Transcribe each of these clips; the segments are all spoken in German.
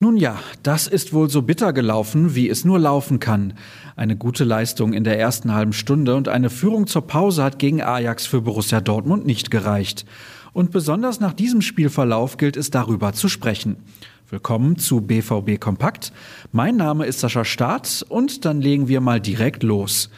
ja, das ist wohl so bitter gelaufen, wie es nur laufen kann. Eine gute Leistung in der ersten halben Stunde und eine Führung zur Pause hat gegen Ajax für Borussia Dortmund nicht gereicht. Und besonders nach diesem Spielverlauf gilt es darüber zu sprechen. Willkommen zu BVB Kompakt. Mein Name ist Sascha Staat und dann legen wir mal direkt los.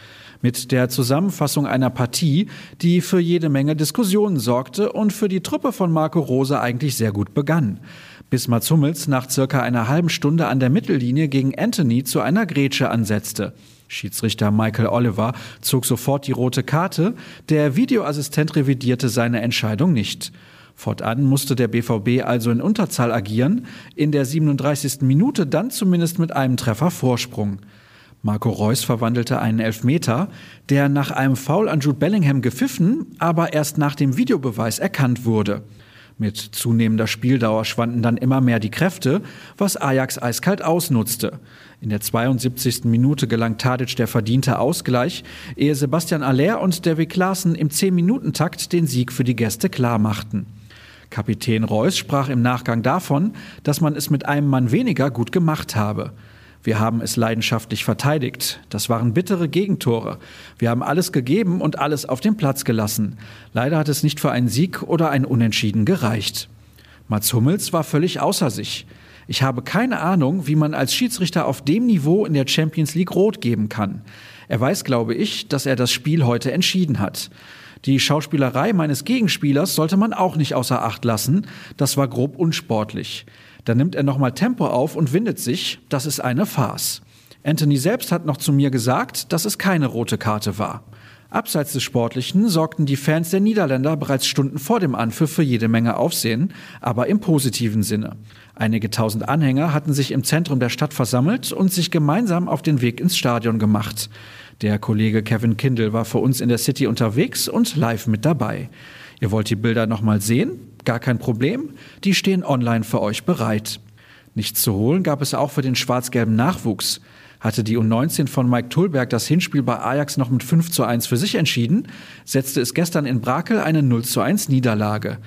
Mit der Zusammenfassung einer Partie, die für jede Menge Diskussionen sorgte und für die Truppe von Marco Rose eigentlich sehr gut begann. Bis Mats Hummels nach circa einer halben Stunde an der Mittellinie gegen Anthony zu einer Grätsche ansetzte. Schiedsrichter Michael Oliver zog sofort die rote Karte, der Videoassistent revidierte seine Entscheidung nicht. Fortan musste der BVB also in Unterzahl agieren, in der 37. Minute dann zumindest mit einem Treffer Vorsprung. Marco Reus verwandelte einen Elfmeter, der nach einem Foul an Jude Bellingham gepfiffen, aber erst nach dem Videobeweis erkannt wurde. Mit zunehmender Spieldauer schwanden dann immer mehr die Kräfte, was Ajax eiskalt ausnutzte. In der 72. Minute gelang Tadic der verdiente Ausgleich, ehe Sebastian Aller und David Klaassen im 10-Minuten-Takt den Sieg für die Gäste klarmachten. Kapitän Reus sprach im Nachgang davon, dass man es mit einem Mann weniger gut gemacht habe. Wir haben es leidenschaftlich verteidigt. Das waren bittere Gegentore. Wir haben alles gegeben und alles auf den Platz gelassen. Leider hat es nicht für einen Sieg oder ein Unentschieden gereicht. Mats Hummels war völlig außer sich. Ich habe keine Ahnung, wie man als Schiedsrichter auf dem Niveau in der Champions League rot geben kann. Er weiß, glaube ich, dass er das Spiel heute entschieden hat. Die Schauspielerei meines Gegenspielers sollte man auch nicht außer Acht lassen. Das war grob unsportlich. Dann nimmt er nochmal Tempo auf und windet sich. Das ist eine Farce. Anthony selbst hat noch zu mir gesagt, dass es keine rote Karte war. Abseits des Sportlichen sorgten die Fans der Niederländer bereits Stunden vor dem Anpfiff für jede Menge Aufsehen, aber im positiven Sinne. Einige tausend Anhänger hatten sich im Zentrum der Stadt versammelt und sich gemeinsam auf den Weg ins Stadion gemacht. Der Kollege Kevin Kindle war für uns in der City unterwegs und live mit dabei. Ihr wollt die Bilder nochmal sehen? Gar kein Problem. Die stehen online für euch bereit. Nichts zu holen gab es auch für den schwarz-gelben Nachwuchs. Hatte die U19 von Mike Tulberg das Hinspiel bei Ajax noch mit 5 zu 1 für sich entschieden, setzte es gestern in Brakel eine 0 zu 1 Niederlage.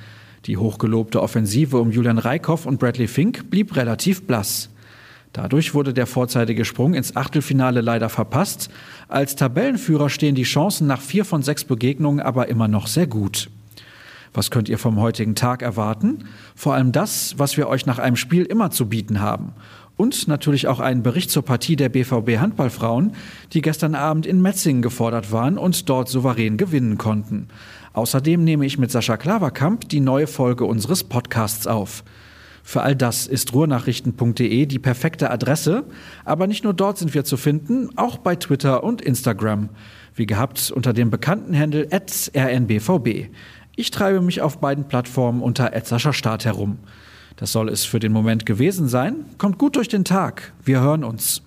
Die hochgelobte Offensive um Julian Reikhoff und Bradley Fink blieb relativ blass. Dadurch wurde der vorzeitige Sprung ins Achtelfinale leider verpasst. Als Tabellenführer stehen die Chancen nach vier von sechs Begegnungen aber immer noch sehr gut. Was könnt ihr vom heutigen Tag erwarten? Vor allem das, was wir euch nach einem Spiel immer zu bieten haben. Und natürlich auch einen Bericht zur Partie der BVB Handballfrauen, die gestern Abend in Metzingen gefordert waren und dort souverän gewinnen konnten. Außerdem nehme ich mit Sascha Klaverkamp die neue Folge unseres Podcasts auf. Für all das ist ruhrnachrichten.de die perfekte Adresse, aber nicht nur dort sind wir zu finden, auch bei Twitter und Instagram. Wie gehabt unter dem bekannten Handel rnbvb. Ich treibe mich auf beiden Plattformen unter Start herum. Das soll es für den Moment gewesen sein. Kommt gut durch den Tag. Wir hören uns.